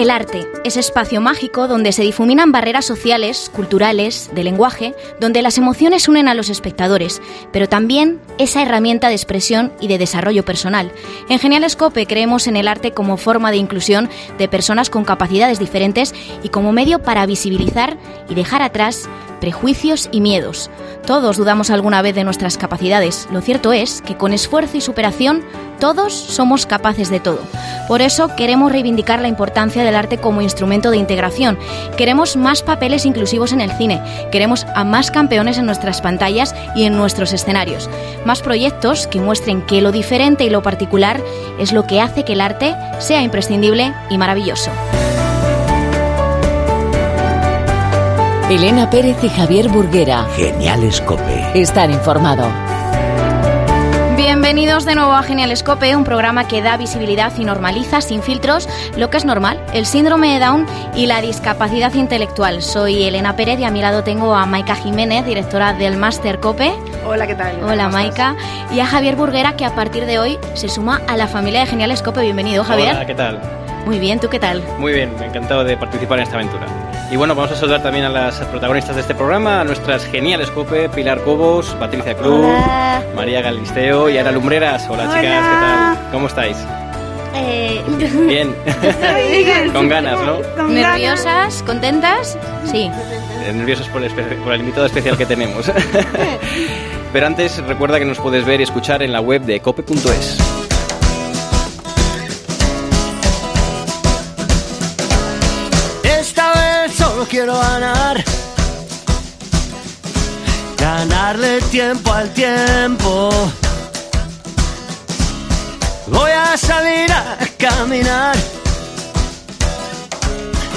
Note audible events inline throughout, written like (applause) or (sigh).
El arte, ese espacio mágico donde se difuminan barreras sociales, culturales, de lenguaje, donde las emociones unen a los espectadores, pero también esa herramienta de expresión y de desarrollo personal. En Genial Scope creemos en el arte como forma de inclusión de personas con capacidades diferentes y como medio para visibilizar y dejar atrás prejuicios y miedos. Todos dudamos alguna vez de nuestras capacidades. Lo cierto es que con esfuerzo y superación todos somos capaces de todo. Por eso queremos reivindicar la importancia del arte como instrumento de integración. Queremos más papeles inclusivos en el cine. Queremos a más campeones en nuestras pantallas y en nuestros escenarios. Más proyectos que muestren que lo diferente y lo particular es lo que hace que el arte sea imprescindible y maravilloso. Elena Pérez y Javier Burguera. Genial Escope. Estar informado. Bienvenidos de nuevo a Genial Escope, un programa que da visibilidad y normaliza sin filtros lo que es normal, el síndrome de Down y la discapacidad intelectual. Soy Elena Pérez y a mi lado tengo a Maika Jiménez, directora del Máster Cope. Hola, ¿qué tal? Hola, Maika. Y a Javier Burguera, que a partir de hoy se suma a la familia de Genial Escope. Bienvenido, Javier. Hola, ¿qué tal? Muy bien, ¿tú qué tal? Muy bien, encantado de participar en esta aventura. Y bueno, vamos a saludar también a las protagonistas de este programa, a nuestras geniales cope, Pilar Cobos, Patricia Cruz, Hola. María Galisteo y Ana Lumbreras. Hola, Hola. chicas, ¿qué tal? ¿Cómo estáis? Eh, Bien. (laughs) (laughs) Con ganas, ¿no? con ¿Nerviosas? ¿Contentas? Sí. Eh, Nerviosos por el, espe- por el invitado especial que tenemos. (laughs) Pero antes, recuerda que nos puedes ver y escuchar en la web de cope.es. quiero ganar. Ganarle tiempo al tiempo. Voy a salir a caminar.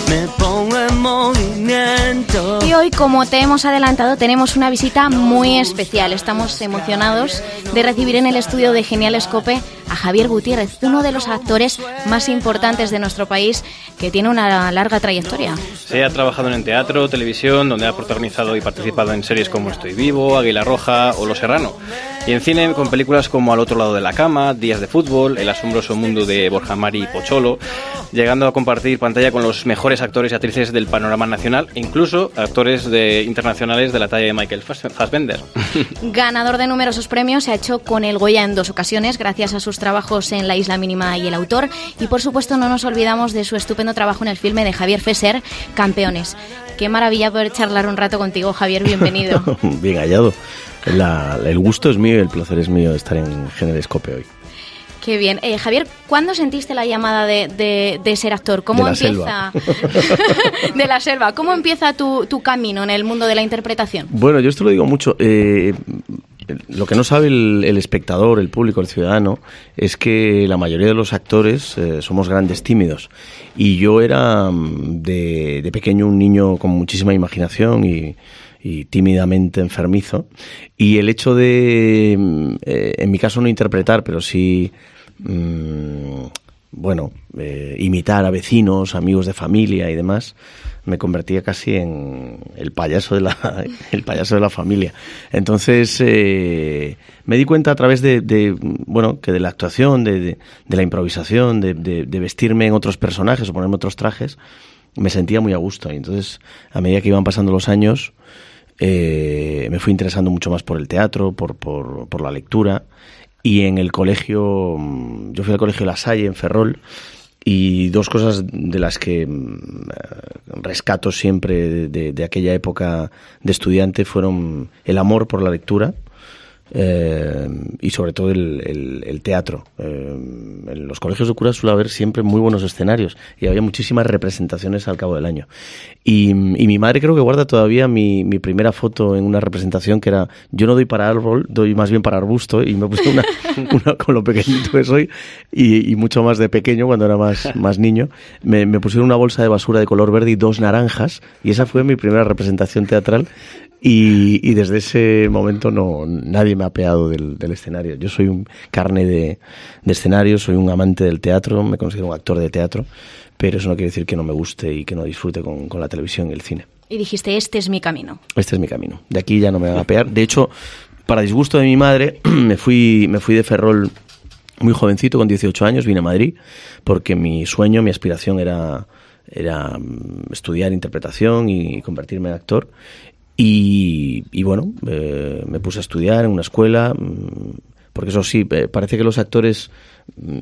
Me pongo en movimiento. Y hoy, como te hemos adelantado, tenemos una visita muy especial. Estamos emocionados de recibir en el estudio de Genial Escope a Javier Gutiérrez, uno de los actores más importantes de nuestro país que tiene una larga trayectoria. Se ha trabajado en teatro, televisión, donde ha protagonizado y participado en series como Estoy Vivo, Águila Roja o Los Serrano. Y en cine con películas como Al otro lado de la cama, Días de fútbol, El asombroso mundo de Borja Mari y Pocholo, llegando a compartir pantalla con los mejores actores y actrices del panorama nacional, incluso actores de, internacionales de la talla de Michael Fass- Fassbender. (laughs) Ganador de numerosos premios, se ha hecho con el Goya en dos ocasiones gracias a sus trabajos en La Isla Mínima y El Autor. Y por supuesto no nos olvidamos de su estupendo trabajo en el filme de Javier Fesser, Campeones. Qué maravilla poder charlar un rato contigo, Javier, bienvenido. (laughs) Bien hallado. La- el gusto es mío y el placer es mío de estar en Generescope hoy. Qué bien. Eh, Javier, ¿cuándo sentiste la llamada de, de- de ser actor? ¿Cómo De la empieza? (laughs) de la selva. ¿Cómo empieza tu, tu camino en el mundo de la interpretación? Bueno, yo esto lo digo mucho. eh, lo que no sabe el, el espectador, el público, el ciudadano, es que la mayoría de los actores eh, somos grandes tímidos. Y yo era mm, de, de pequeño un niño con muchísima imaginación y, y tímidamente enfermizo. Y el hecho de, mm, eh, en mi caso no interpretar, pero sí, mm, bueno, eh, imitar a vecinos, amigos de familia y demás, me convertía casi en el payaso de la, (laughs) el payaso de la familia. Entonces eh, me di cuenta a través de, bueno, que de la actuación, de, de- de la improvisación, de vestirme en otros personajes o ponerme otros trajes, me sentía muy a gusto. Y entonces, a medida que iban pasando los años, eh, me fui interesando mucho más por el teatro, por, por, la lectura. Y en el colegio, mm, yo fui al colegio La Salle en Ferrol, y dos cosas de las que mm, eh, rescato siempre de- de aquella época de estudiante fueron el amor por la lectura eh, y sobre todo el, el- el teatro. Eh, en los colegios de curas suele haber siempre muy buenos escenarios y había muchísimas representaciones al cabo del año. Y, y mi madre creo que guarda todavía mi, mi primera foto en una representación que era yo no doy para árbol, doy más bien para arbusto y me puse una, (laughs) una con lo pequeñito que soy y, y mucho más de pequeño cuando era más, más niño. Me, me pusieron una bolsa de basura de color verde y dos naranjas y esa fue mi primera representación teatral y, y desde ese momento no nadie me ha peado del, del escenario. Yo soy un carne de, de escenario, soy un amante del teatro, me considero un actor de teatro, pero eso no quiere decir que no me guste y que no disfrute con, con la televisión y el cine. Y dijiste, este es mi camino. Este es mi camino. De aquí ya no me van a pegar. De hecho, para disgusto de mi madre, (clears throat) me fui, me fui de Ferrol muy jovencito, con 18 años, vine a Madrid, porque mi sueño, mi aspiración era era mm, estudiar interpretación y convertirme en actor. Y, y bueno, eh, me puse a estudiar en una escuela, mm, porque eso sí, eh, parece que los actores, mm,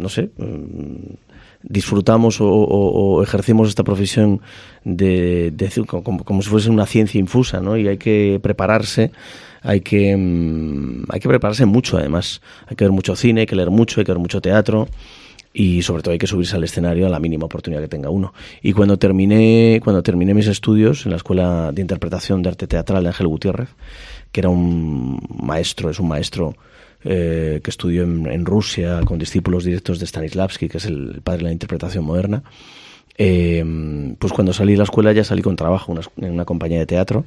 no sé, mm, disfrutamos o, o- o ejercimos esta profesión de, de- como, como si fuese una ciencia infusa, ¿no? Y hay que prepararse, hay que, hay que prepararse mucho además. Hay que ver mucho cine, hay que leer mucho, hay que ver mucho teatro y sobre todo hay que subirse al escenario a la mínima oportunidad que tenga uno. Y cuando terminé, cuando terminé mis estudios en la Escuela de Interpretación de Arte Teatral de Ángel Gutiérrez, que era un maestro, es un maestro eh, que estudió en, en Rusia con discípulos directos de Stanislavski, que es el padre de la interpretación moderna, eh, pues cuando salí de la escuela ya salí con trabajo en una, compañía de teatro,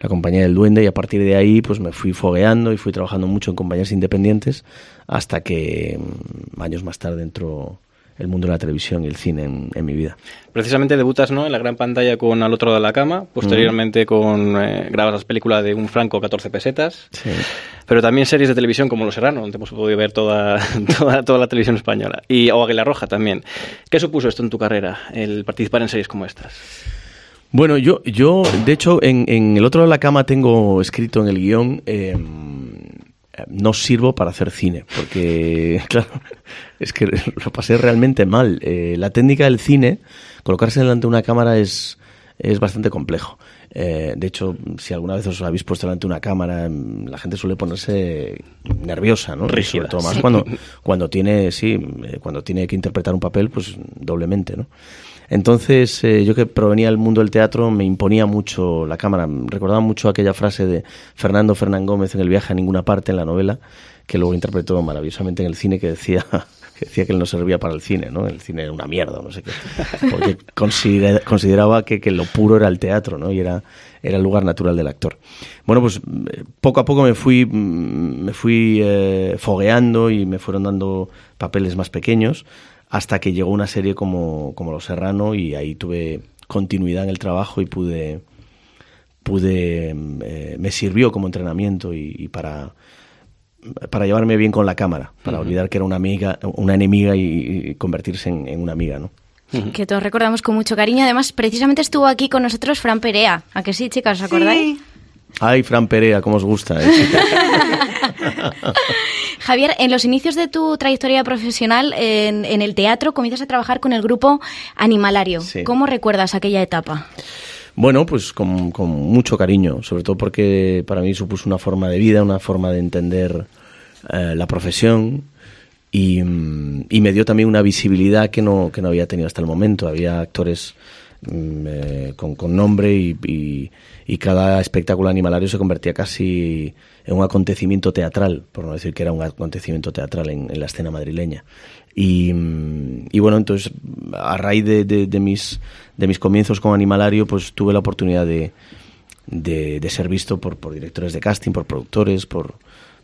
la compañía del Duende, y a partir de ahí pues me fui fogueando y fui trabajando mucho en compañías independientes hasta que mm, años más tarde entró el mundo de la televisión y el cine en, en mi vida. Precisamente debutas ¿no? en la gran pantalla con Al otro lado de la cama, posteriormente con eh, grabas las películas de Un Franco 14 pesetas, Sí. pero también series de televisión como Los Serrano, donde hemos podido ver toda, (laughs) toda, toda la televisión española, y o Águila Roja también. ¿Qué supuso esto en tu carrera, el participar en series como estas? Bueno, yo, yo de hecho, en, en el otro lado de la cama tengo escrito en el guion, eh, no sirvo para hacer cine, porque, (laughs) claro, es que lo pasé realmente mal. Eh, la técnica del cine, colocarse delante de una cámara es, es bastante complejo. Eh, de hecho, si alguna vez os habéis puesto delante de una cámara, mm, la gente suele ponerse nerviosa, ¿no? Rígida, Sobre todo más sí. cuando, (laughs) cuando tiene, sí, eh, cuando tiene que interpretar un papel, pues doblemente, ¿no? Entonces, eh, yo que provenía del mundo del teatro, me imponía mucho la cámara. Recordaba mucho aquella frase de Fernando Fernán Gómez en El viaje a ninguna parte en la novela, que luego interpretó maravillosamente en el cine, que decía (laughs) que decía que él no servía para el cine, ¿no? El cine era una mierda, no sé qué. Porque considera- consideraba que, que lo puro era el teatro, ¿no? Y era, era el lugar natural del actor. Bueno, pues eh, poco a poco me fui, mm, me fui eh, fogueando y me fueron dando papeles más pequeños hasta que llegó una serie como, como Los Serrano y ahí tuve continuidad en el trabajo y pude, pude eh, me sirvió como entrenamiento y, y para para llevarme bien con la cámara, para olvidar que era una amiga, una enemiga y, y convertirse en, en una amiga, ¿no? Que todos recordamos con mucho cariño. Además, precisamente estuvo aquí con nosotros Fran Perea. ¿A que sí, chicas? ¿Os acordáis? Ay, Fran Perea, cómo os gusta. ¿eh? (laughs) (laughs) Javier, en los inicios de tu trayectoria profesional en, en el teatro comienzas a trabajar con el grupo Animalario. Sí. ¿Cómo recuerdas aquella etapa? Bueno, pues con, con mucho cariño, sobre todo porque para mí supuso una forma de vida, una forma de entender eh, la profesión y, mm, y me dio también una visibilidad que no, que no había tenido hasta el momento. Había actores eh, con, nombre y, cada espectáculo animalario se convertía casi en un acontecimiento teatral, por no decir que era un acontecimiento teatral en, la escena madrileña. Y, mm, y bueno, entonces a raíz de, mis, comienzos con Animalario, pues tuve la oportunidad de, ser visto por, directores de casting, por productores, por,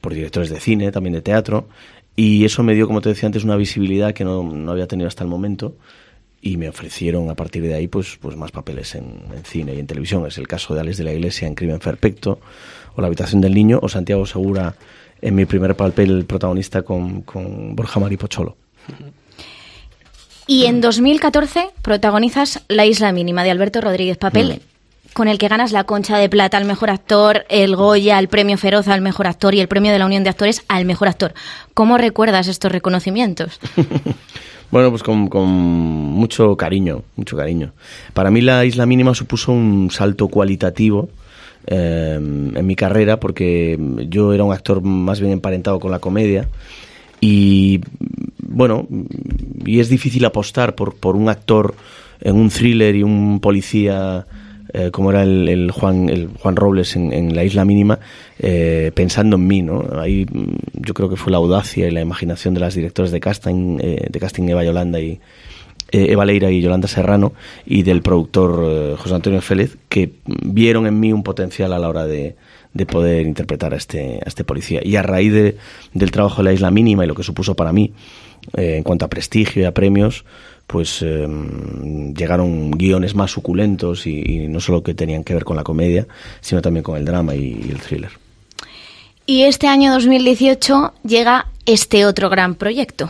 directores de cine, también de teatro. Y eso me dio, como te decía antes, una visibilidad que no había tenido hasta el momento. Y me ofrecieron a partir de ahí pues, pues más papeles en, en cine y en televisión. Es el caso de Alex de la Iglesia en Crimen Perfecto, o La Habitación del Niño, o Santiago Segura en mi primer papel protagonista con, con Borja Maripocholo. Y en 2014 protagonizas La Isla Mínima de Alberto Rodríguez, papel con el que ganas la Concha de Plata al mejor actor, el Goya, el premio Feroz al mejor actor y el premio de la Unión de Actores al mejor actor. ¿Cómo recuerdas estos reconocimientos? (laughs) Bueno, pues con, con mucho cariño, mucho cariño. Para mí la Isla Mínima supuso un salto cualitativo eh, en mi carrera porque yo era un actor más bien emparentado con la comedia y bueno, y es difícil apostar por, por un actor en un thriller y un policía eh, como era el, Juan el Juan Robles en, en la Isla Mínima eh, pensando en mí no ahí mm, yo creo que fue la audacia y la imaginación de las directoras de casting eh, de casting Eva Yolanda y eh, Eva Leira y Yolanda Serrano y del productor José Antonio Félez que vieron en mí un potencial a la hora de, de poder interpretar a este, a este policía. Y a raíz de- del trabajo de la Isla Mínima y lo que supuso para mí eh, en cuanto a prestigio y a premios, pues eh, llegaron guiones más suculentos y, y no solo que tenían que ver con la comedia, sino también con el drama y, y el thriller. Y este año 2018 llega este otro gran proyecto.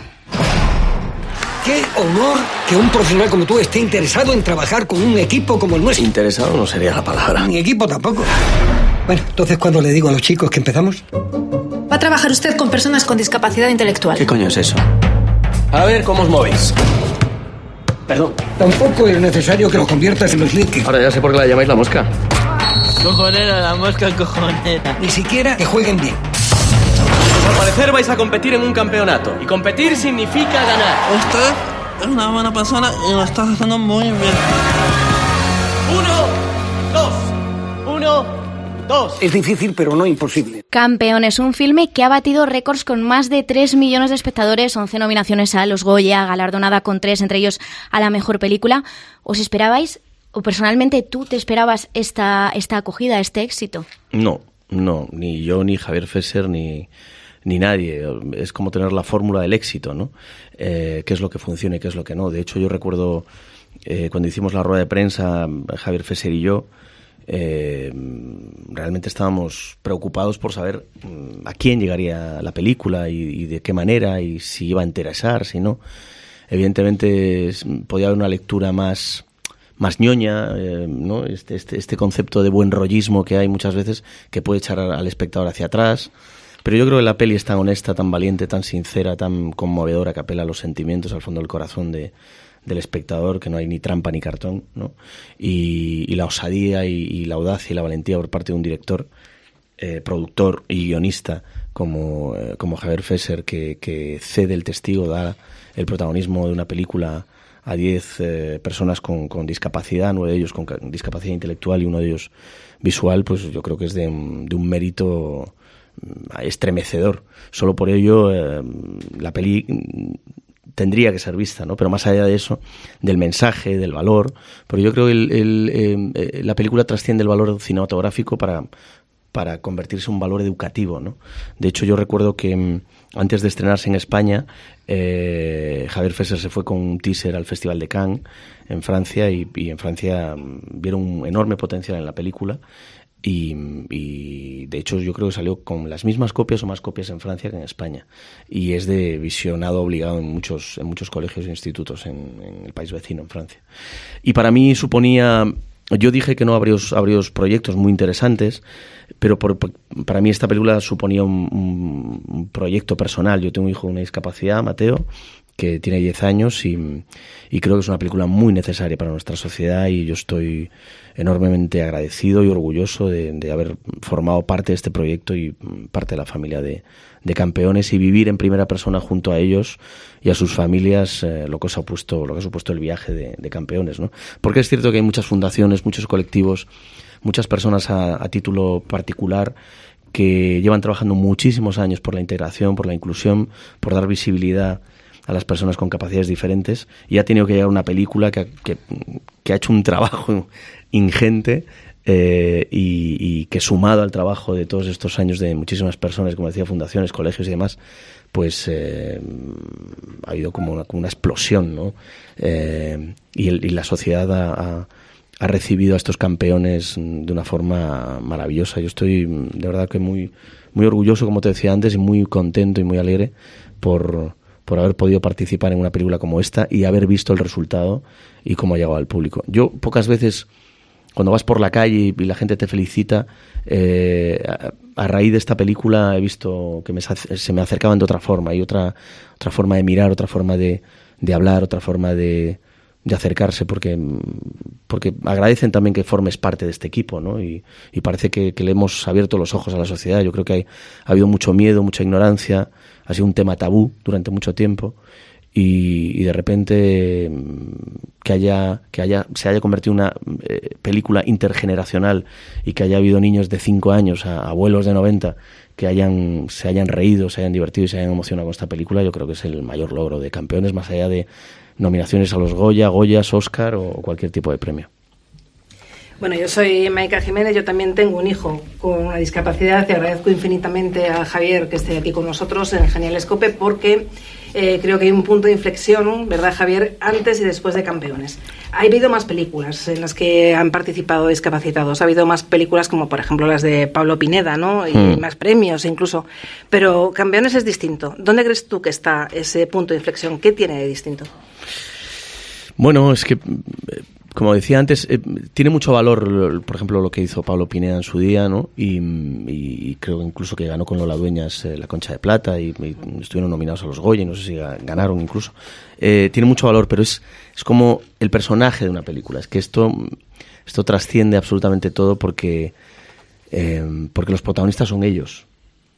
qué honor que un profesional como tú esté interesado en trabajar con un equipo como el nuestro. Interesado no sería la palabra. Ni equipo tampoco. Bueno, entonces cuando le digo a los chicos que empezamos, Va a trabajar usted con personas con discapacidad intelectual. ¿Qué coño es eso? A ver, ¿cómo os movéis? Perdón. tampoco es necesario que lo conviertas en los links. Ahora ya sé por qué la llamáis la mosca. Cojonera, la mosca cojonera. Ni siquiera que jueguen bien. Al parecer vais a competir en un campeonato. Y competir significa ganar. Usted es una buena persona y lo está haciendo muy bien. Uno, dos. Uno, dos. Es difícil, pero no imposible. Campeones, un filme que ha batido récords con más de 3 millones de espectadores, 11 nominaciones a los Goya, galardonada con 3, entre ellos a la mejor película. ¿Os esperabais, o personalmente tú te esperabas esta, esta acogida, este éxito? No, no, ni yo, ni Javier Fesser, ni, ni nadie. Es como tener la fórmula del éxito, ¿no? Eh, qué es lo que funciona y qué es lo que no. De hecho, yo recuerdo eh, cuando hicimos la rueda de prensa, Javier Fesser y yo, eh, realmente estábamos preocupados por saber mm, a quién llegaría la película y, de qué manera y si iba a interesar, si no. Evidentemente podía haber una lectura más más ñoña, eh, ¿no? Este, este, este concepto de buen rollismo que hay muchas veces que puede echar al espectador hacia atrás. Pero yo creo que la peli es tan honesta, tan valiente, tan sincera, tan conmovedora que apela a los sentimientos, al fondo del corazón de, del espectador, que no hay ni trampa ni cartón, ¿no? Y, la osadía y, la audacia y la valentía por parte de un director, eh, productor y guionista como, eh, como Javier Fesser, que, cede el testigo, da el protagonismo de una película a 10 eh, personas con, con discapacidad, nueve de ellos con ca- discapacidad intelectual y uno de ellos visual, pues yo creo que es de, un- de un mérito mm, estremecedor. Solo por ello eh, la peli tendría que ser vista, ¿no? Pero más allá de eso, del mensaje, del valor, pero yo creo que el- el, eh, eh, la película trasciende el valor cinematográfico para, para convertirse en un valor educativo, ¿no? De hecho, yo recuerdo que mm, antes de estrenarse en España, eh, Javier Fesser se fue con un teaser al Festival de Cannes en Francia y, y en Francia mm, vieron un enorme potencial en la película y, de hecho yo creo que salió con las mismas copias o más copias en Francia que en España y es de visionado obligado en muchos en muchos colegios e institutos en, el país vecino en Francia y para mí suponía yo dije que no habría proyectos muy interesantes, pero por- por- para mí esta película suponía un, un- un proyecto personal. Yo tengo un hijo con una discapacidad, Mateo, que tiene 10 años y, creo que es una película muy necesaria para nuestra sociedad y yo estoy enormemente agradecido y orgulloso de, de haber formado parte de este proyecto y mm, parte de la familia de, de campeones y vivir en primera persona junto a ellos y a sus familias eh, lo que os ha puesto, lo que ha supuesto el viaje de, de campeones, ¿no? Porque es cierto que hay muchas fundaciones, muchos colectivos, muchas personas a, a título particular que llevan trabajando muchísimos años por la integración, por la inclusión, por dar visibilidad a las personas con capacidades diferentes y ha tenido que llegar una película que, que- que ha hecho un trabajo (laughs) ingente eh, y, que sumado al trabajo de todos estos años de muchísimas personas, como decía, fundaciones, colegios y demás, pues eh, ha habido como una, explosión, ¿no? Eh, y, el- y la sociedad ha, ha- recibido a estos campeones de una forma maravillosa. Yo estoy de verdad que muy, muy orgulloso, como te decía antes, y muy contento y muy alegre por, por haber podido participar en una película como esta y haber visto el resultado y cómo ha llegado al público. Yo pocas veces, cuando vas por la calle y la gente te felicita, eh, a, raíz de esta película he visto que me, se me acercaban de otra forma, hay otra, otra forma de mirar, otra forma de, de hablar, otra forma de, de acercarse, porque, porque agradecen también que formes parte de este equipo, ¿no? Y, y parece que, que le hemos abierto los ojos a la sociedad. Yo creo que hay, ha habido mucho miedo, mucha ignorancia, ha sido un tema tabú durante mucho tiempo. Y, de repente mm, que haya que haya se haya convertido en una eh, película intergeneracional y que haya habido niños de 5 años a abuelos de 90 que hayan se hayan reído, se hayan divertido y se hayan emocionado con esta película, yo creo que es el mayor logro de campeones más allá de nominaciones a los Goya, Goyas, Oscar o cualquier tipo de premio. Bueno, yo soy Maika Jiménez, yo también tengo un hijo con una discapacidad y agradezco infinitamente a Javier que esté aquí con nosotros en Genial Escope porque eh, creo que hay un punto de inflexión, ¿verdad Javier? Antes y después de Campeones. Ha habido más películas en las que han participado discapacitados, ha habido más películas como por ejemplo las de Pablo Pineda, ¿no? Y Mm. más premios incluso, pero Campeones es distinto. ¿Dónde crees tú que está ese punto de inflexión? ¿Qué tiene de distinto? Bueno, es que, como decía antes, eh, tiene mucho valor, por ejemplo, lo que hizo Pablo Pineda en su día, ¿no? Y, y creo incluso que ganó con Lola Dueñas eh, la Concha de Plata y, estuvieron nominados a los Goya, no sé si ga- ganaron incluso. Eh, tiene mucho valor, pero es, es como el personaje de una película. Es que esto, esto trasciende absolutamente todo porque, eh, porque los protagonistas son ellos.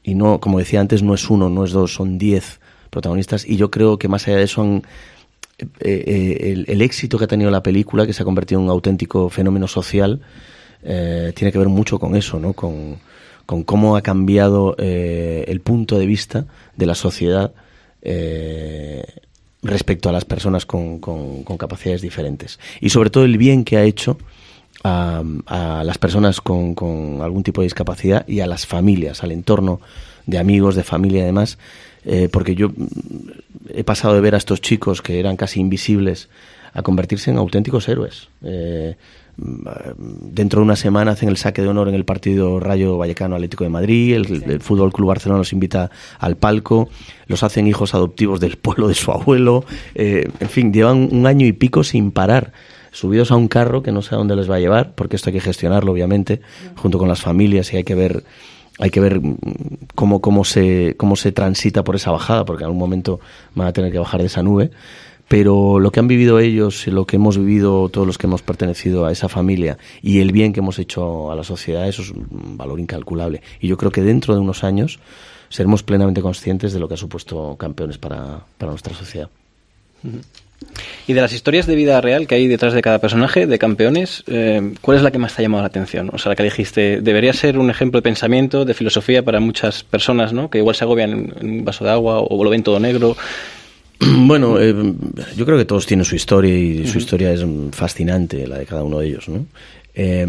Y no, como decía antes, no es uno, no es dos, son diez protagonistas. Y yo creo que más allá de eso han, el, el éxito que ha tenido la película, que se ha convertido en un auténtico fenómeno social, eh, tiene que ver mucho con eso, ¿no? Con, cómo ha cambiado eh, el punto de vista de la sociedad eh, respecto a las personas con capacidades diferentes. Y sobre todo el bien que ha hecho a, a las personas con, con algún tipo de discapacidad y a las familias, al entorno de amigos, de familia y demás, eh, porque yo mm, he pasado de ver a estos chicos que eran casi invisibles a convertirse en auténticos héroes. Eh, mm, dentro de una semana hacen el saque de honor en el partido Rayo Vallecano Atlético de Madrid, el, el Fútbol Club Barcelona los invita al palco, los hacen hijos adoptivos del pueblo de su abuelo, eh, en fin, llevan un año y pico sin parar subidos a un carro que no sé a dónde les va a llevar, porque esto hay que gestionarlo, obviamente, junto con las familias y hay que ver hay que ver mm, cómo, cómo, se, cómo se transita por esa bajada, porque en algún momento van a tener que bajar de esa nube. Pero lo que han vivido ellos, lo que hemos vivido todos los que hemos pertenecido a esa familia y el bien que hemos hecho a la sociedad, eso es un valor incalculable. Y yo creo que dentro de unos años seremos plenamente conscientes de lo que ha supuesto campeones para, para nuestra sociedad. Y de las historias de vida real que hay detrás de cada personaje, de campeones, eh, ¿cuál es la que más te ha llamado la atención? O sea, la que dijiste, debería ser un ejemplo de pensamiento, de filosofía para muchas personas, ¿no? Que igual se agobian en, un vaso de agua o lo ven todo negro. (clears throat) Bueno, eh, yo creo que todos tienen su historia y su historia es fascinante, la de cada uno de ellos, ¿no? Eh,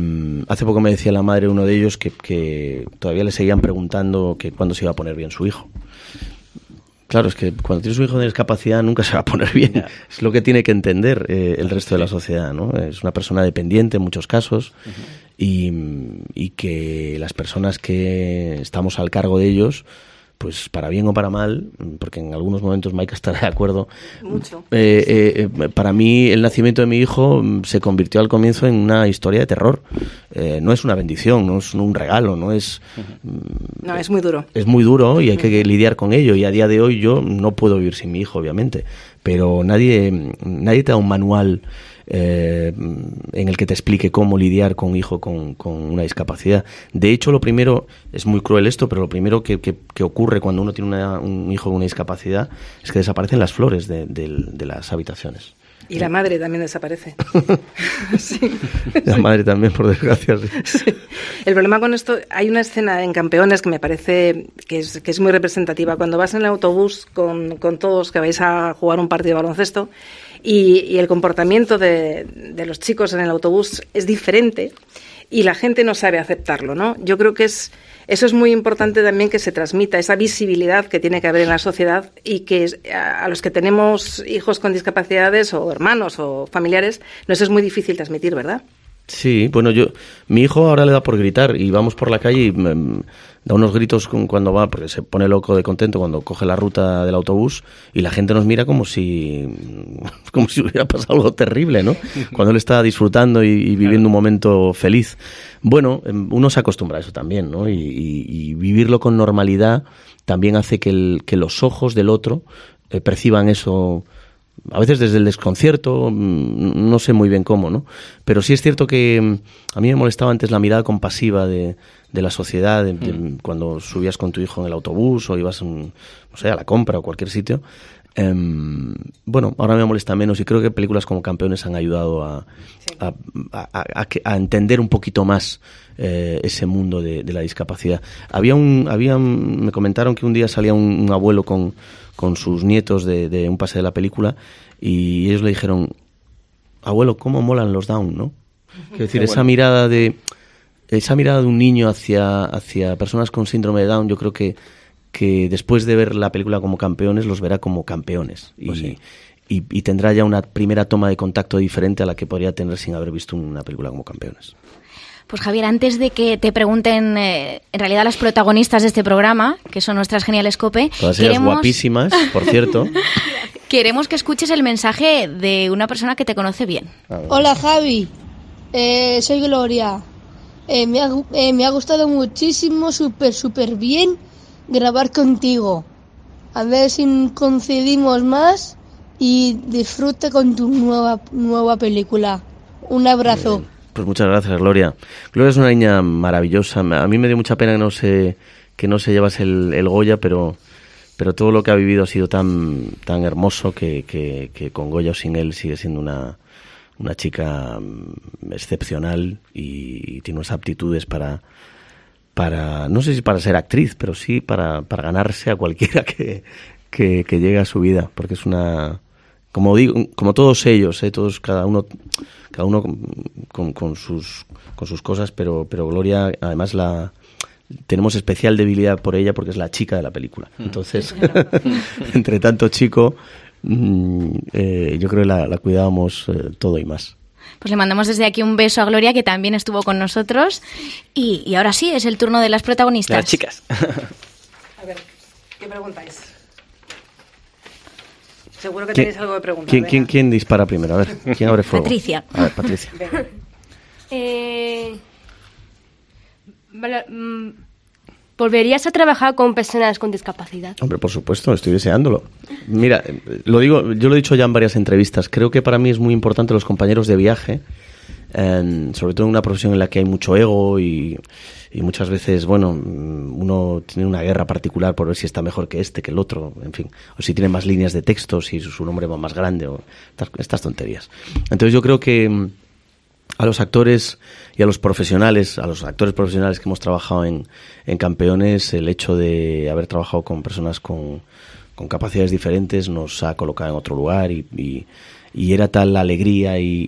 hace poco me decía la madre de uno de ellos que, que todavía le seguían preguntando que cuándo se iba a poner bien su hijo. Claro, es que cuando tienes un hijo de discapacidad nunca se va a poner bien. Es lo que tiene que entender eh, el resto de la sociedad, ¿no? Es una persona dependiente en muchos casos y, y que las personas que estamos al cargo de ellos, pues para bien o para mal, porque en algunos momentos Maika estará de acuerdo. Mucho. eh, eh, eh, para mí el nacimiento de mi hijo mm, se convirtió al comienzo en una historia de terror. Eh, no es una bendición, no es un regalo, no es No, es muy duro. es muy duro y hay que lidiar con ello. Y a día de hoy yo no puedo vivir sin mi hijo, obviamente. Pero nadie, nadie te da un manual eh, en el que te explique cómo lidiar con un hijo con, con una discapacidad. De hecho, lo primero, es muy cruel esto, pero lo primero que, que- que ocurre cuando uno tiene una- un hijo con una discapacidad es que desaparecen las flores de, del- de las habitaciones. Y la madre también desaparece. (laughs) Sí. La madre también, por desgracia. (laughs) sí. El problema con esto, hay una escena en Campeones que me parece que es, que es muy representativa. Cuando vas en el autobús con, con todos que vais a jugar un partido de baloncesto y, y el comportamiento de, los chicos en el autobús es diferente y la gente no sabe aceptarlo, ¿no? Yo creo que es eso es muy importante también que se transmita esa visibilidad que tiene que haber en la sociedad y que a los que tenemos hijos con discapacidades o hermanos o familiares nos es muy difícil transmitir, ¿verdad? Sí, bueno, yo, mi hijo ahora le da por gritar y vamos por la calle y mm, da unos gritos cuando va, porque se pone loco de contento cuando coge la ruta del autobús y la gente nos mira como si, (laughs) como si hubiera pasado algo terrible, ¿no? (laughs) Cuando él está disfrutando y, y viviendo un momento feliz. Bueno, em, uno se acostumbra a eso también, ¿no? Y, y- y vivirlo con normalidad también hace que, el- que los ojos del otro eh, perciban eso a veces desde el desconcierto, mm, no sé muy bien cómo, ¿no? Pero sí es cierto que mm, a mí me molestaba antes la mirada compasiva de, de la sociedad, de- de- cuando subías con tu hijo en el autobús o ibas, mm, no sé, a la compra o cualquier sitio. Em, bueno, ahora me molesta menos y creo que películas como Campeones han ayudado a, a, a- a que- a entender un poquito más eh, ese mundo de, de la discapacidad. Había un, había un- me comentaron que un día salía un, un abuelo con, con sus nietos de, de un pase de la película y ellos le dijeron, abuelo, ¿cómo molan los down, no? Quiero decir, esa mirada de esa mirada de un niño hacia, hacia personas con síndrome de Down, yo creo que, que después de ver la película como campeones, los verá como campeones. Y, Pues sí. y, y tendrá ya una primera toma de contacto diferente a la que podría tener sin haber visto una película como campeones. Pues Javier, antes de que te pregunten eh, en realidad las protagonistas de este programa, que son nuestras geniales COPE, Todas ellas queremos, guapísimas, por cierto. (laughs) queremos que escuches el mensaje de una persona que te conoce bien. Hola Javi, Eh, soy Gloria. Eh, me, ha, eh, me ha gustado muchísimo, súper, súper bien grabar contigo. A ver si coincidimos más y disfruta con tu nueva, nueva película. Un abrazo. Pues muchas gracias, Gloria. Gloria es una niña maravillosa. A mí me dio mucha pena que no se, que no se llevase el, el Goya, pero, pero todo lo que ha vivido ha sido tan, tan hermoso que, que, que con Goya o sin él sigue siendo una, una chica mm, excepcional y, tiene unas aptitudes para, para, no sé si para ser actriz, pero sí para, para ganarse a cualquiera que, que, que llegue a su vida, porque es una, como digo, como todos ellos, ¿eh? todos, cada uno, cada uno con, sus, con sus cosas, pero, pero Gloria, además la tenemos especial debilidad por ella porque es la chica de la película. Entonces, (laughs) entre tanto chico, mm, eh, yo creo que la, la cuidábamos eh, todo y más. Pues le mandamos desde aquí un beso a Gloria, que también estuvo con nosotros. Y, y ahora sí, es el turno de las protagonistas. Las chicas. (laughs) A ver, ¿qué preguntáis? Seguro que ¿Quién- tenéis algo de preguntar. ¿Quién, quién, quién dispara primero? A ver, (laughs) ¿quién abre fuego? Patricia. A ver, Patricia. (laughs) Venga. Eh, mm, ¿Volverías a trabajar con personas con discapacidad? Hombre, por supuesto, estoy deseándolo. Mira, eh, lo digo, yo lo he dicho ya en varias entrevistas. Creo que para mí es muy importante los compañeros de viaje, sobre todo en una profesión en la que hay mucho ego y, muchas veces, bueno, uno tiene una guerra particular por ver si está mejor que este, que el otro, en fin, o si tiene más líneas de texto, si su, nombre va más grande, o estas, estas tonterías. Entonces yo creo que mm, a los actores y a los profesionales, a los actores profesionales que hemos trabajado en, en Campeones, el hecho de haber trabajado con personas con, con capacidades diferentes nos ha colocado en otro lugar y, y- y era tal la alegría y,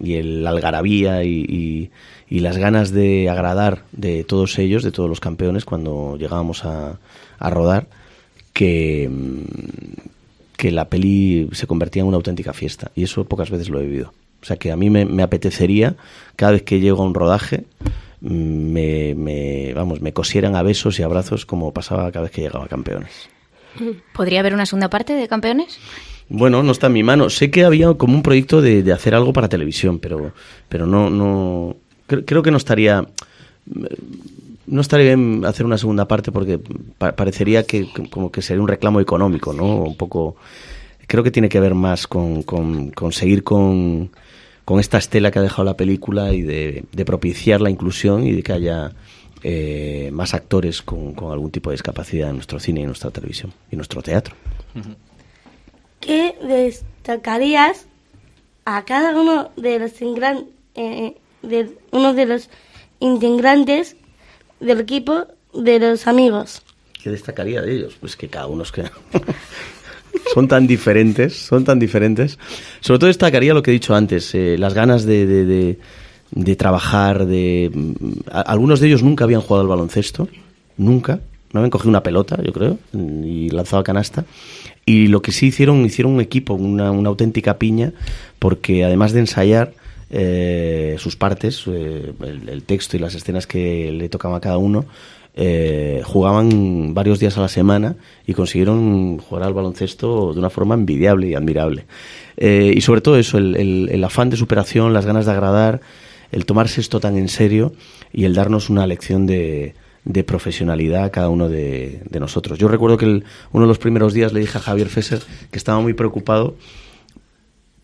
y- el algarabía y, las ganas de agradar de todos ellos, de todos los campeones, cuando llegábamos a, a rodar, que, que la peli se convertía en una auténtica fiesta. Y eso pocas veces lo he vivido. O sea que a mí me, me apetecería, cada vez que llego a un rodaje, mm, me, me- vamos, me cosieran a besos y abrazos como pasaba cada vez que llegaba a campeones. ¿Podría haber una segunda parte de campeones? Bueno, no está en mi mano. Sé que había como un proyecto de, de hacer algo para televisión, pero, pero no, no, creo, creo que no estaría, no estaría bien hacer una segunda parte porque pa- parecería que como que sería un reclamo económico, ¿no? Un poco, creo que tiene que ver más con, con, con seguir con, con esta estela que ha dejado la película y de, propiciar la inclusión y de que haya eh, más actores con, algún tipo de discapacidad en nuestro cine y nuestra televisión y nuestro teatro. ¿Qué destacarías a cada uno de los ingran- eh, de uno de los integrantes del equipo de los amigos? ¿Qué destacaría de ellos? Pues que cada uno es que... (laughs) son tan diferentes, son tan diferentes. Sobre todo destacaría lo que he dicho antes, eh, las ganas de, de, de- trabajar, de... mm, algunos de ellos nunca habían jugado al baloncesto, nunca, no habían cogido una pelota, yo creo, y lanzado a canasta. Y lo que sí hicieron, hicieron un equipo, una, una auténtica piña, porque además de ensayar eh, sus partes, eh, el, el texto y las escenas que le tocaban a cada uno, eh, jugaban varios días a la semana y consiguieron jugar al baloncesto de una forma envidiable y admirable. Eh, y sobre todo eso, el, el- el afán de superación, las ganas de agradar, el tomarse esto tan en serio y el darnos una lección de, de profesionalidad a cada uno de, nosotros. Yo recuerdo que uno de los primeros días le dije a Javier Fesser que estaba muy preocupado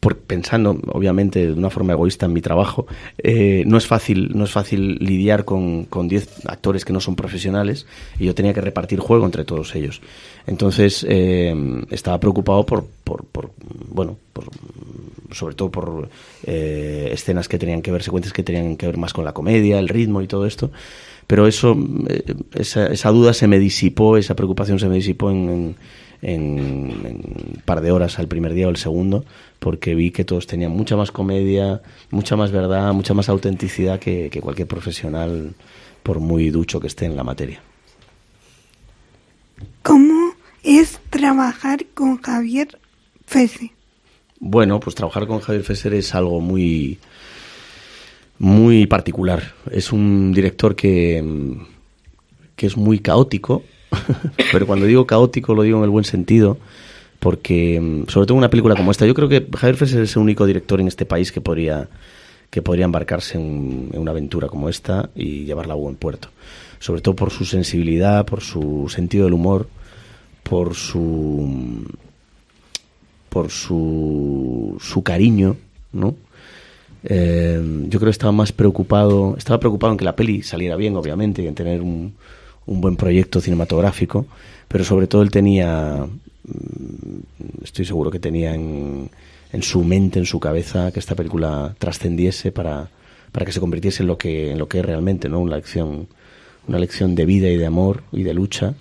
por, pensando obviamente de una forma egoísta en mi trabajo, eh, no es fácil, no es fácil lidiar con con 10 actores que no son profesionales y yo tenía que repartir juego entre todos ellos. Entonces eh, estaba preocupado por, por, bueno, por, sobre todo por eh, escenas que tenían que ver, secuencias que tenían que ver más con la comedia, el ritmo y todo esto. Pero eso, eh, esa, esa duda se me disipó, esa preocupación se me disipó en, en- en un par de horas al primer día o el segundo, porque vi que todos tenían mucha más comedia, mucha más verdad, mucha más autenticidad que, que cualquier profesional, por muy ducho que esté en la materia. ¿Cómo es trabajar con Javier Fese? Bueno, pues trabajar con Javier Fesser es algo muy muy particular. Es un director que, que es muy caótico, (laughs) pero cuando digo caótico lo digo en el buen sentido, porque mm, sobre todo en una película como esta, yo creo que Javier Fesser es el único director en este país que podría que podría embarcarse en, en una aventura como esta y llevarla a buen puerto. Sobre todo por su sensibilidad, por su sentido del humor, por su por su, su cariño, ¿no? Eh, yo creo que estaba más preocupado, estaba preocupado en que la peli saliera bien, obviamente, y en tener un, un buen proyecto cinematográfico, pero sobre todo él tenía, mm, estoy seguro que tenía en, en su mente, en su cabeza, que esta película trascendiese para, para que se convirtiese en lo que, en lo que es realmente, ¿no? Una lección, una lección de vida y de amor y de lucha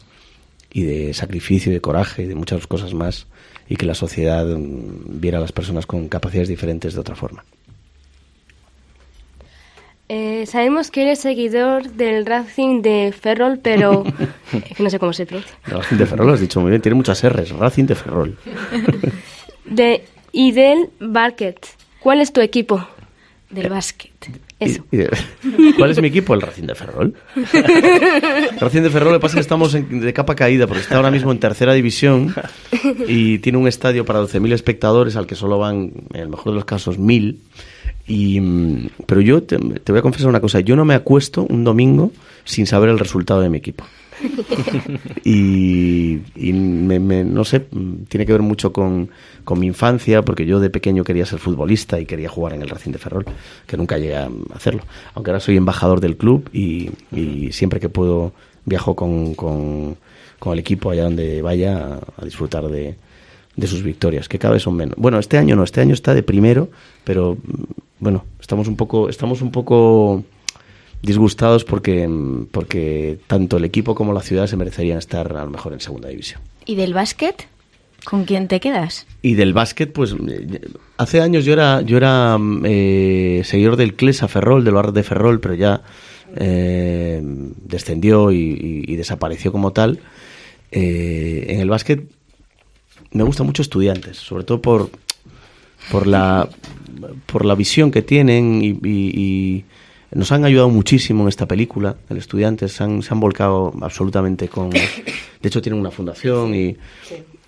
y de sacrificio y de coraje y de muchas cosas más y que la sociedad mm, viera a las personas con capacidades diferentes de otra forma. Eh, sabemos que eres seguidor del Racing de Ferrol, pero es (laughs) que no sé cómo se pronuncia. Racing de Ferrol, has dicho muy bien, tiene muchas R's, Racing de Ferrol. (laughs) De, y del Basket. ¿Cuál es tu equipo? Del básquet. Eso. Y- y- (laughs) ¿Cuál es mi equipo? El Racing de Ferrol. El Racing de Ferrol, lo que pasa es que estamos en- de capa caída porque está ahora mismo en tercera división y tiene un estadio para 12.000 espectadores al que solo van, en el mejor de los casos, 1.000. Y, mm, pero yo te, te voy a confesar una cosa, yo no me acuesto un domingo sin saber el resultado de mi equipo. (laughs) Y, y me- me- no sé, mm, tiene que ver mucho con, con mi infancia, porque yo de pequeño quería ser futbolista y quería jugar en el Racing de Ferrol, que nunca llegué a hacerlo. Aunque ahora soy embajador del club y, y siempre que puedo viajo con, con- con el equipo allá donde vaya a, a disfrutar de, de sus victorias, que cada vez son menos. Bueno, este año no, este año está de primero, pero mm, bueno, estamos un poco, estamos un poco disgustados porque, porque tanto el equipo como la ciudad se merecerían estar a lo mejor en segunda división. ¿Y del básquet? ¿Con quién te quedas? Y del básquet, pues hace años yo era, yo era eh, seguidor del Clesa Ferrol, del Bar de Ferrol, pero ya eh, descendió y, y- y desapareció como tal. Eh, en el básquet me gusta mucho estudiantes, sobre todo por, por, la, por la visión que tienen y, y- y nos han ayudado muchísimo en esta película. El estudiantes se han, se han volcado absolutamente con... De hecho, tienen una fundación y,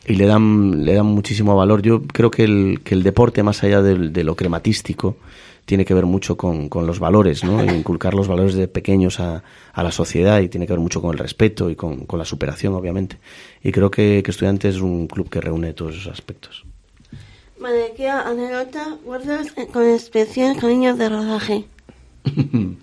y le dan le dan muchísimo valor. Yo creo que el, que el deporte, más allá de, lo crematístico, tiene que ver mucho con, con los valores, ¿no? E inculcar los valores de pequeños a, a la sociedad y tiene que ver mucho con el respeto y con, con la superación, obviamente. Y creo que, que Estudiantes es un club que reúne todos esos aspectos. Vale, ¿qué anécdota guardas con especial cariño de rodaje? (laughs)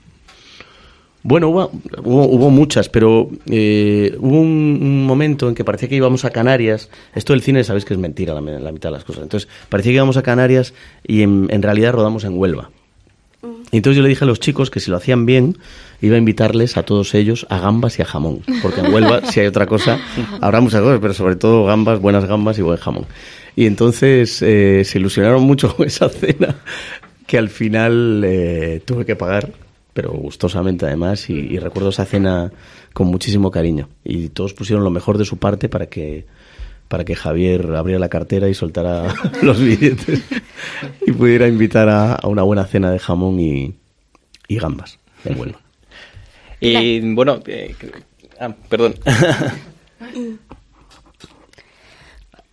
Bueno, hubo, hubo, muchas, pero eh, hubo un, un momento en que parecía que íbamos a Canarias. Esto del cine, sabéis que es mentira la, la mitad de las cosas. Entonces, parecía que íbamos a Canarias y en, en realidad rodamos en Huelva. Entonces yo le dije a los chicos que si lo hacían bien, iba a invitarles a todos ellos a gambas y a jamón. Porque en Huelva, si hay otra cosa, habrá muchas cosas, pero sobre todo gambas, buenas gambas y buen jamón. Y entonces eh, se ilusionaron mucho con esa cena que al final eh, tuve que pagar, pero gustosamente además. Y recuerdo esa cena con muchísimo cariño. Y todos pusieron lo mejor de su parte para que para que Javier abriera la cartera y soltara (laughs) los billetes y pudiera invitar a, a una buena cena de jamón y, y gambas en Huelva. Y bueno, eh, ah, perdón.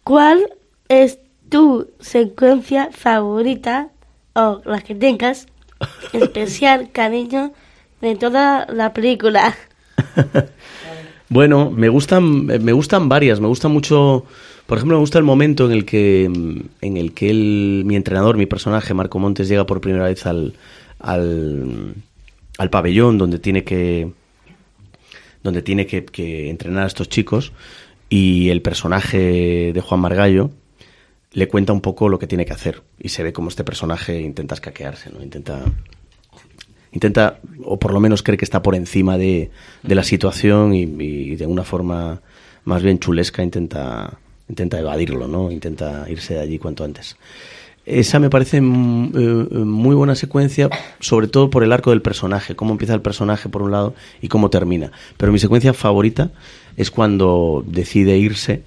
¿Cuál es tu secuencia favorita o la que tengas especial cariño de toda la película? (laughs) Bueno, me gustan, me gustan varias. Me gusta mucho, por ejemplo, me gusta el momento en el que, en el que él, mi entrenador, mi personaje, Marco Montes, llega por primera vez al, al, al pabellón donde tiene que, donde tiene que, que entrenar a estos chicos y el personaje de Juan Margallo le cuenta un poco lo que tiene que hacer y se ve como este personaje intenta escaquearse, ¿no? Intenta intenta, o por lo menos cree que está por encima de, de la situación y, y de una forma más bien chulesca intenta, intenta evadirlo, ¿no? Intenta irse de allí cuanto antes. Esa me parece mm, eh, muy buena secuencia, sobre todo por el arco del personaje, cómo empieza el personaje por un lado y cómo termina. Pero mi secuencia favorita es cuando decide irse.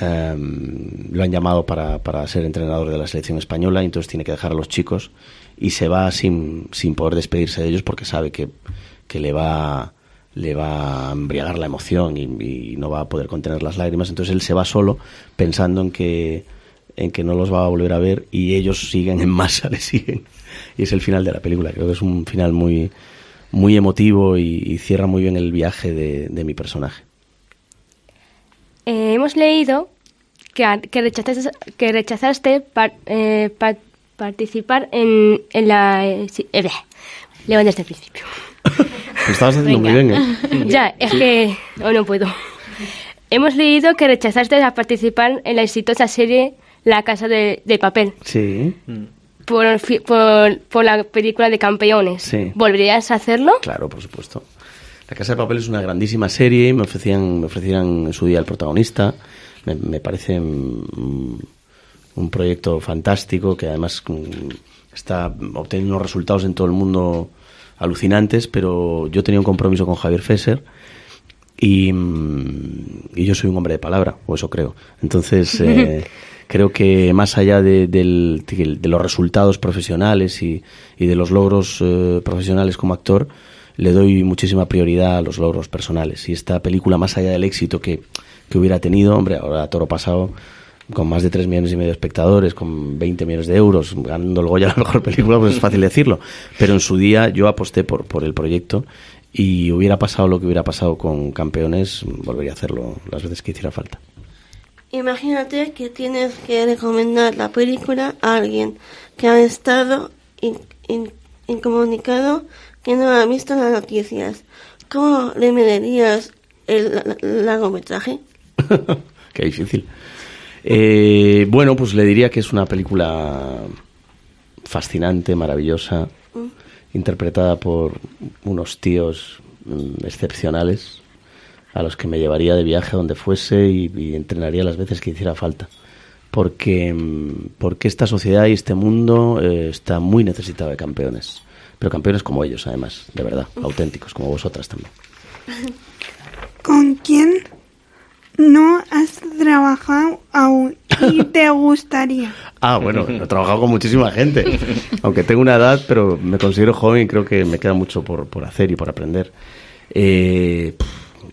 Em, lo han llamado para, para ser entrenador de la selección española y entonces tiene que dejar a los chicos y se va sin, sin poder despedirse de ellos porque sabe que, que le va le va a embriagar la emoción y, no va a poder contener las lágrimas. Entonces él se va solo pensando en que, en que no los va a volver a ver y ellos siguen en masa, (laughs) le siguen. Y es el final de la película. Creo que es un final muy, muy emotivo y, y cierra muy bien el viaje de, de mi personaje. Eh, hemos leído que, que rechazaste, que rechazaste par- eh, pa- participar en, en la... eh, sí, eh, desde el principio. (laughs) Lo estabas haciendo muy bien, ¿eh? ya, es que hoy no puedo. Hemos leído que rechazaste a participar en la exitosa serie La Casa de, de Papel Sí, por, por, por la película de Campeones. Sí. ¿Volverías a hacerlo? claro, por supuesto. La Casa de Papel es una grandísima serie, me ofrecían, me ofrecieron en su día el protagonista, me, me parece un proyecto fantástico que además mm, está obteniendo unos resultados en todo el mundo alucinantes, pero yo tenía un compromiso con Javier Fesser y, mm, y yo soy un hombre de palabra, o eso creo. Entonces, (laughs) eh, creo que más allá de, del- de los resultados profesionales y, y de los logros eh, profesionales como actor, le doy muchísima prioridad a los logros personales. Y esta película, más allá del éxito que, que hubiera tenido, hombre, ahora Toro Pasado, con más de 3 millones y medio de espectadores, con 20 millones de euros, ganando el Goya la (laughs) mejor película, pues es fácil decirlo. Pero en su día yo aposté por, por el proyecto y hubiera pasado lo que hubiera pasado con Campeones, volvería a hacerlo las veces que hiciera falta. Imagínate que tienes que recomendar la película a alguien que ha estado in- in- incomunicado, que no ha visto las noticias. ¿Cómo le medirías el la- la- largometraje? (laughs) Qué difícil. Eh, bueno, pues le diría que es una película fascinante, maravillosa, interpretada por unos tíos mm, excepcionales a los que me llevaría de viaje a donde fuese y, y entrenaría las veces que hiciera falta. Porque, mm, porque esta sociedad y este mundo eh, está muy necesitado de campeones. Pero campeones como ellos, además, de verdad, auténticos, como vosotras también. (laughs) ¿Con quién no has trabajado aún y (laughs) te gustaría? Ah, bueno, he trabajado con muchísima gente. Aunque tengo una edad, pero me considero joven y creo que me queda mucho por, por hacer y por aprender. Eh,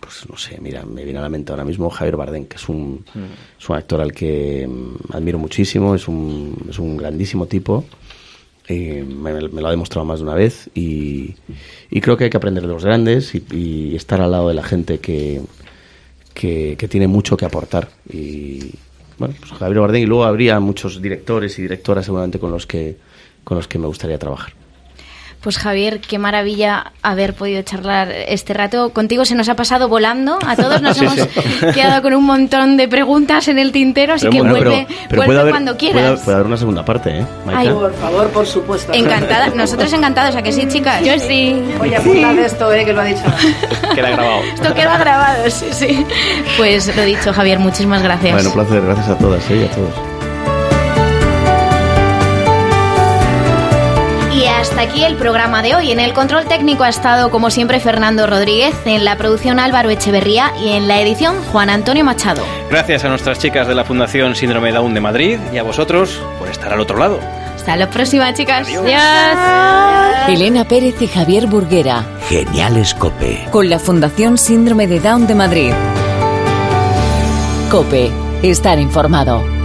pues no sé, mira, me viene a la mente ahora mismo Javier Bardem, que es un, es un actor al que mm, admiro muchísimo, es un, es un grandísimo tipo. Eh, me, me lo ha demostrado más de una vez y, y creo que hay que aprender de los grandes y, estar al lado de la gente que, que, que tiene mucho que aportar. Y bueno, pues Javier Bardem y luego habría muchos directores y directoras seguramente con los que, con los que me gustaría trabajar. Pues Javier, qué maravilla haber podido charlar este rato. Contigo se nos ha pasado volando. A todos nos (laughs) Sí, hemos sí. (laughs) quedado con un montón de preguntas en el tintero, así Pero que bueno, vuelve, pero- pero vuelve puede haber, cuando puede- quieras. Puede, haber una segunda parte, ¿eh? Ay, Por favor, por supuesto. Encantada. (laughs) Nosotros encantados, ¿a que sí, chicas? Yo sí. Oye, apuntad esto, eh, que lo ha dicho. Queda grabado. Esto queda grabado, sí, sí. Pues lo dicho, Javier, muchísimas gracias. Bueno, un placer, gracias a todas ¿eh? y a todos. Hasta aquí el programa de hoy. En el control técnico ha estado, como siempre, Fernando Rodríguez, en la producción Álvaro Echeverría y en la edición Juan Antonio Machado. Gracias a nuestras chicas de la Fundación Síndrome Down de Madrid y a vosotros por estar al otro lado. Hasta la próxima, chicas. Adiós. Elena Pérez y Javier Burguera. Geniales Cope. Con la Fundación Síndrome de Down de Madrid. Cope. Estar informado.